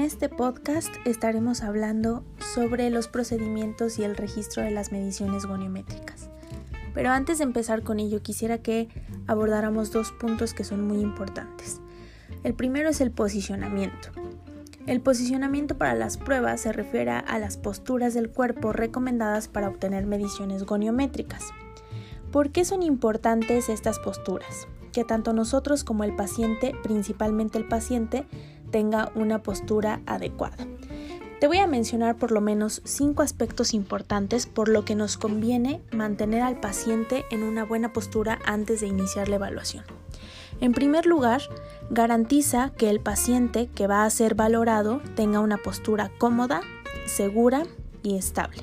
este podcast estaremos hablando sobre los procedimientos y el registro de las mediciones goniométricas. Pero antes de empezar con ello quisiera que abordáramos dos puntos que son muy importantes. El primero es el posicionamiento. El posicionamiento para las pruebas se refiere a las posturas del cuerpo recomendadas para obtener mediciones goniométricas. ¿Por qué son importantes estas posturas? Que tanto nosotros como el paciente, principalmente el paciente, tenga una postura adecuada. Te voy a mencionar por lo menos cinco aspectos importantes por lo que nos conviene mantener al paciente en una buena postura antes de iniciar la evaluación. En primer lugar, garantiza que el paciente que va a ser valorado tenga una postura cómoda, segura y estable.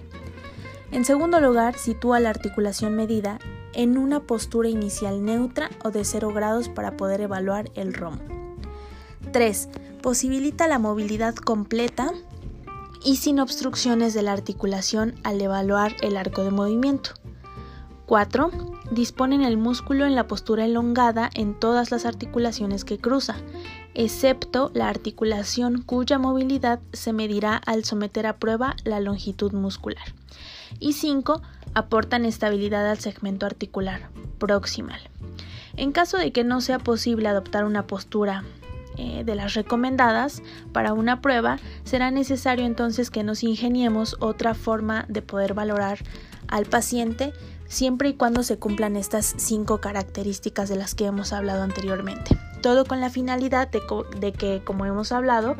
En segundo lugar, sitúa la articulación medida en una postura inicial neutra o de 0 grados para poder evaluar el ROM. 3. Posibilita la movilidad completa y sin obstrucciones de la articulación al evaluar el arco de movimiento. 4. Disponen el músculo en la postura elongada en todas las articulaciones que cruza, excepto la articulación cuya movilidad se medirá al someter a prueba la longitud muscular. Y 5. Aportan estabilidad al segmento articular proximal. En caso de que no sea posible adoptar una postura eh, de las recomendadas para una prueba, será necesario entonces que nos ingeniemos otra forma de poder valorar al paciente siempre y cuando se cumplan estas cinco características de las que hemos hablado anteriormente. Todo con la finalidad de, que, como hemos hablado,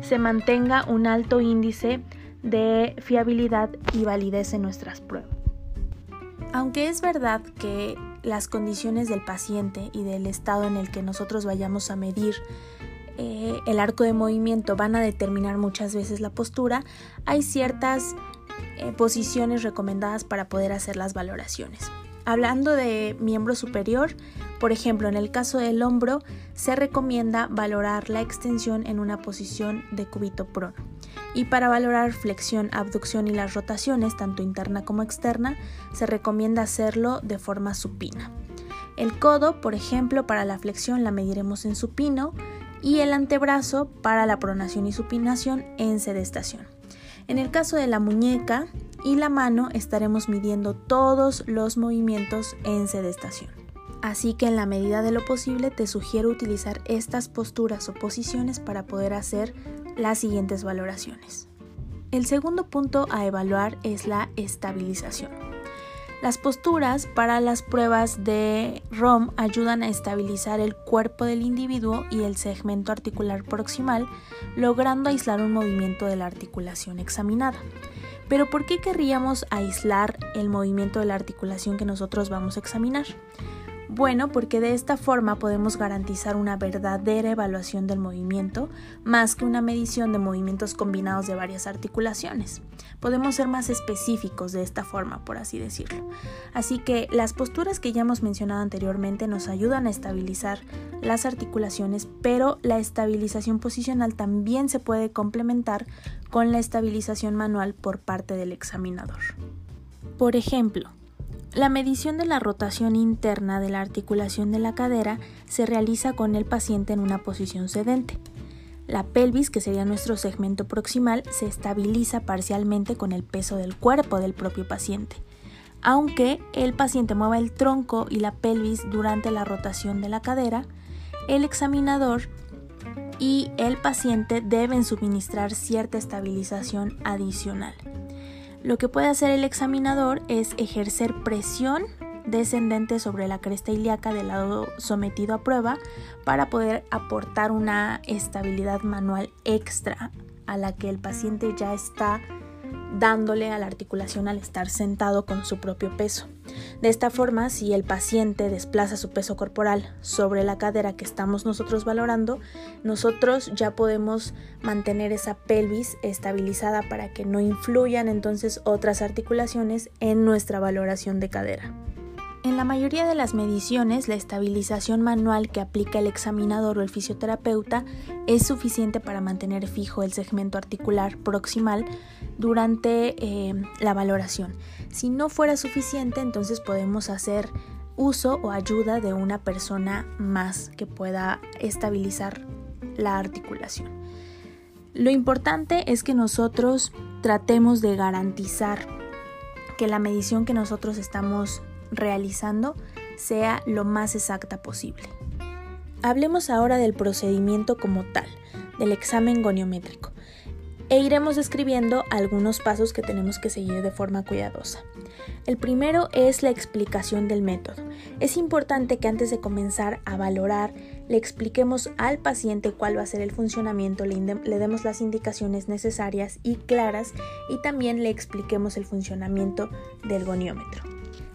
se mantenga un alto índice de fiabilidad y validez en nuestras pruebas. Aunque es verdad que las condiciones del paciente y del estado en el que nosotros vayamos a medir eh, el arco de movimiento van a determinar muchas veces la postura, hay ciertas eh, posiciones recomendadas para poder hacer las valoraciones. Hablando de miembro superior, por ejemplo, en el caso del hombro, se recomienda valorar la extensión en una posición de cúbito prono. Y para valorar flexión, abducción y las rotaciones, tanto interna como externa, se recomienda hacerlo de forma supina. El codo, por ejemplo, para la flexión la mediremos en supino y el antebrazo para la pronación y supinación en sedestación. En el caso de la muñeca y la mano estaremos midiendo todos los movimientos en sedestación. Así que en la medida de lo posible te sugiero utilizar estas posturas o posiciones para poder hacer las siguientes valoraciones. El segundo punto a evaluar es la estabilización. Las posturas para las pruebas de ROM ayudan a estabilizar el cuerpo del individuo y el segmento articular proximal, logrando aislar un movimiento de la articulación examinada. Pero ¿por qué querríamos aislar el movimiento de la articulación que nosotros vamos a examinar? Bueno, porque de esta forma podemos garantizar una verdadera evaluación del movimiento más que una medición de movimientos combinados de varias articulaciones. Podemos ser más específicos de esta forma, por así decirlo. Así que las posturas que ya hemos mencionado anteriormente nos ayudan a estabilizar las articulaciones, pero la estabilización posicional también se puede complementar con la estabilización manual por parte del examinador. Por ejemplo, la medición de la rotación interna de la articulación de la cadera se realiza con el paciente en una posición sedente. La pelvis, que sería nuestro segmento proximal, se estabiliza parcialmente con el peso del cuerpo del propio paciente. Aunque el paciente mueva el tronco y la pelvis durante la rotación de la cadera, el examinador y el paciente deben suministrar cierta estabilización adicional. Lo que puede hacer el examinador es ejercer presión descendente sobre la cresta ilíaca del lado sometido a prueba para poder aportar una estabilidad manual extra a la que el paciente ya está dándole a la articulación al estar sentado con su propio peso. De esta forma, si el paciente desplaza su peso corporal sobre la cadera que estamos nosotros valorando, nosotros ya podemos mantener esa pelvis estabilizada para que no influyan entonces otras articulaciones en nuestra valoración de cadera. En la mayoría de las mediciones, la estabilización manual que aplica el examinador o el fisioterapeuta es suficiente para mantener fijo el segmento articular proximal durante eh, la valoración. Si no fuera suficiente, entonces podemos hacer uso o ayuda de una persona más que pueda estabilizar la articulación. Lo importante es que nosotros tratemos de garantizar que la medición que nosotros estamos realizando sea lo más exacta posible. Hablemos ahora del procedimiento como tal, del examen goniométrico, e iremos describiendo algunos pasos que tenemos que seguir de forma cuidadosa. El primero es la explicación del método. Es importante que antes de comenzar a valorar le expliquemos al paciente cuál va a ser el funcionamiento, le, demos las indicaciones necesarias y claras y también le expliquemos el funcionamiento del goniómetro.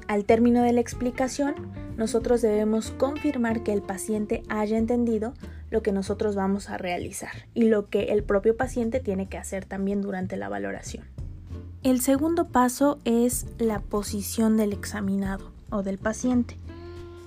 Al término de la explicación, nosotros debemos confirmar que el paciente haya entendido lo que nosotros vamos a realizar y lo que el propio paciente tiene que hacer también durante la valoración. El segundo paso es la posición del examinado o del paciente.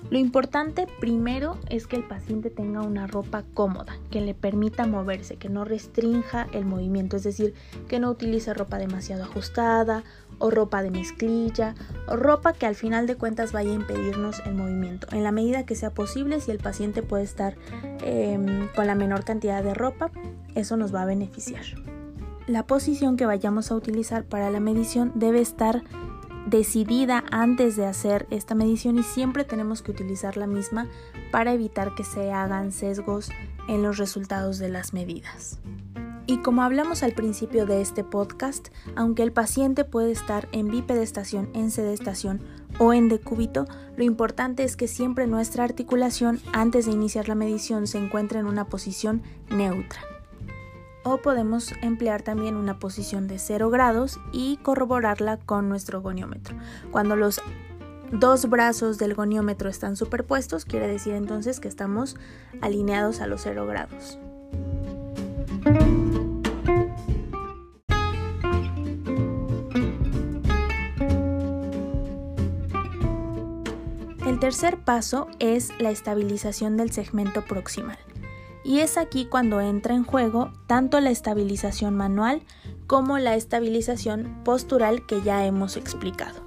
Lo importante primero es que el paciente tenga una ropa cómoda, que le permita moverse, que no restrinja el movimiento, es decir, que no utilice ropa demasiado ajustada o ropa de mezclilla o ropa que al final de cuentas vaya a impedirnos el movimiento. En la medida que sea posible, si el paciente puede estar em, con la menor cantidad de ropa, eso nos va a beneficiar. La posición que vayamos a utilizar para la medición debe estar decidida antes de hacer esta medición y siempre tenemos que utilizar la misma para evitar que se hagan sesgos en los resultados de las medidas. Y como hablamos al principio de este podcast, aunque el paciente puede estar en bipedestación, en sedestación o en decúbito, lo importante es que siempre nuestra articulación antes de iniciar la medición se encuentre en una posición neutra o podemos emplear también una posición de 0 grados y corroborarla con nuestro goniómetro. Cuando los dos brazos del goniómetro están superpuestos, quiere decir entonces que estamos alineados a los 0 grados. El tercer paso es la estabilización del segmento proximal y es aquí cuando entra en juego tanto la estabilización manual como la estabilización postural que ya hemos explicado.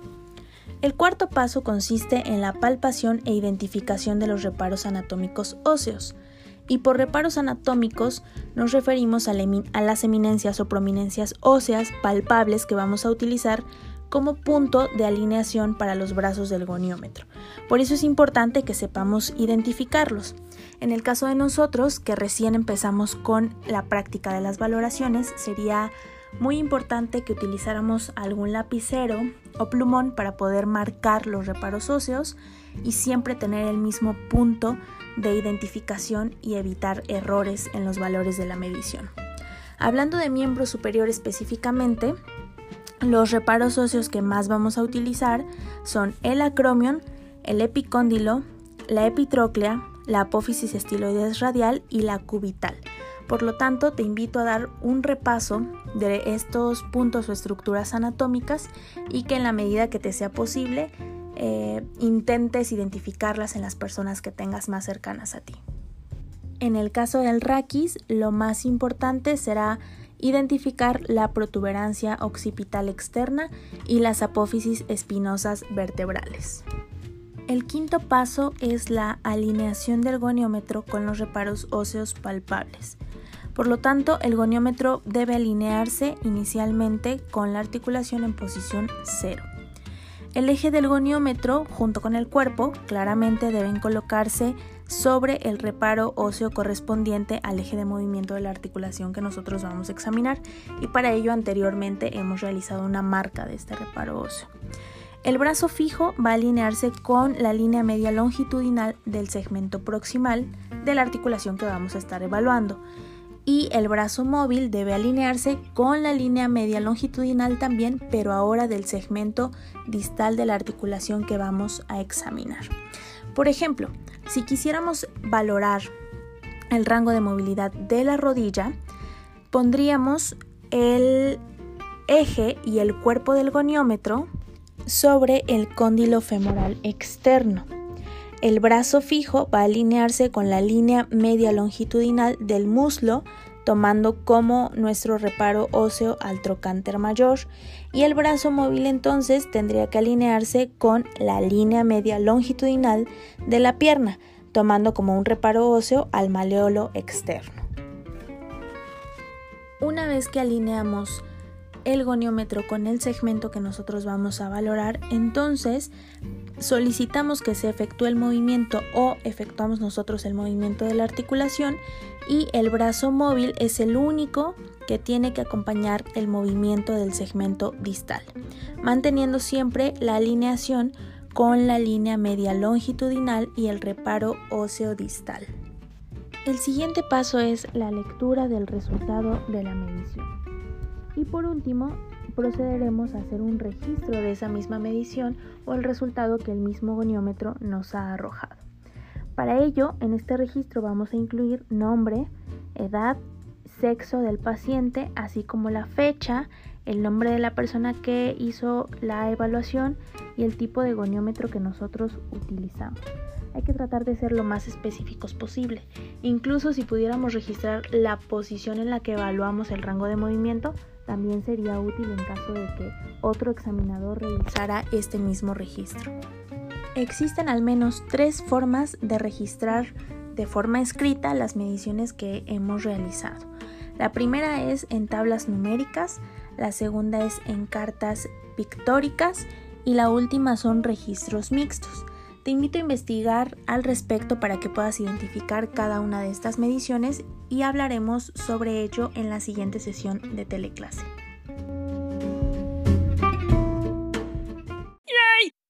El cuarto paso consiste en la palpación e identificación de los reparos anatómicos óseos. Y por reparos anatómicos nos referimos a, las eminencias o prominencias óseas palpables que vamos a utilizar como punto de alineación para los brazos del goniómetro. Por eso es importante que sepamos identificarlos. En el caso de nosotros, que recién empezamos con la práctica de las valoraciones, sería muy importante que utilizáramos algún lapicero o plumón para poder marcar los reparos óseos y siempre tener el mismo punto de identificación y evitar errores en los valores de la medición. Hablando de miembro superior específicamente, los reparos óseos que más vamos a utilizar son el acromion, el epicóndilo, la epitróclea, la apófisis estiloides radial y la cubital. Por lo tanto, te invito a dar un repaso de estos puntos o estructuras anatómicas y que en la medida que te sea posible eh, intentes identificarlas en las personas que tengas más cercanas a ti. En el caso del raquis, lo más importante será identificar la protuberancia occipital externa y las apófisis espinosas vertebrales. El quinto paso es la alineación del goniómetro con los reparos óseos palpables. Por lo tanto, el goniómetro debe alinearse inicialmente con la articulación en posición 0. El eje del goniómetro junto con el cuerpo claramente deben colocarse sobre el reparo óseo correspondiente al eje de movimiento de la articulación que nosotros vamos a examinar y para ello anteriormente hemos realizado una marca de este reparo óseo. El brazo fijo va a alinearse con la línea media longitudinal del segmento proximal de la articulación que vamos a estar evaluando. Y el brazo móvil debe alinearse con la línea media longitudinal también, pero ahora del segmento distal de la articulación que vamos a examinar. Por ejemplo, si quisiéramos valorar el rango de movilidad de la rodilla, pondríamos el eje y el cuerpo del goniómetro sobre el cóndilo femoral externo. El brazo fijo va a alinearse con la línea media longitudinal del muslo, tomando como nuestro reparo óseo al trocánter mayor, y el brazo móvil entonces tendría que alinearse con la línea media longitudinal de la pierna, tomando como un reparo óseo al maleolo externo. Una vez que alineamos el goniómetro con el segmento que nosotros vamos a valorar, entonces solicitamos que se efectúe el movimiento o efectuamos nosotros el movimiento de la articulación y el brazo móvil es el único que tiene que acompañar el movimiento del segmento distal, manteniendo siempre la alineación con la línea media longitudinal y el reparo óseo distal. El siguiente paso es la lectura del resultado de la medición. Y por último, procederemos a hacer un registro de esa misma medición o el resultado que el mismo goniómetro nos ha arrojado. Para ello, en este registro vamos a incluir nombre, edad, sexo del paciente, así como la fecha, el nombre de la persona que hizo la evaluación y el tipo de goniómetro que nosotros utilizamos hay que tratar de ser lo más específicos posible. Incluso si pudiéramos registrar la posición en la que evaluamos el rango de movimiento, también sería útil en caso de que otro examinador realizara este mismo registro. Existen al menos tres formas de registrar de forma escrita las mediciones que hemos realizado. La primera es en tablas numéricas, la segunda es en cartas pictóricas y la última son registros mixtos. Te invito a investigar al respecto para que puedas identificar cada una de estas mediciones y hablaremos sobre ello en la siguiente sesión de teleclase.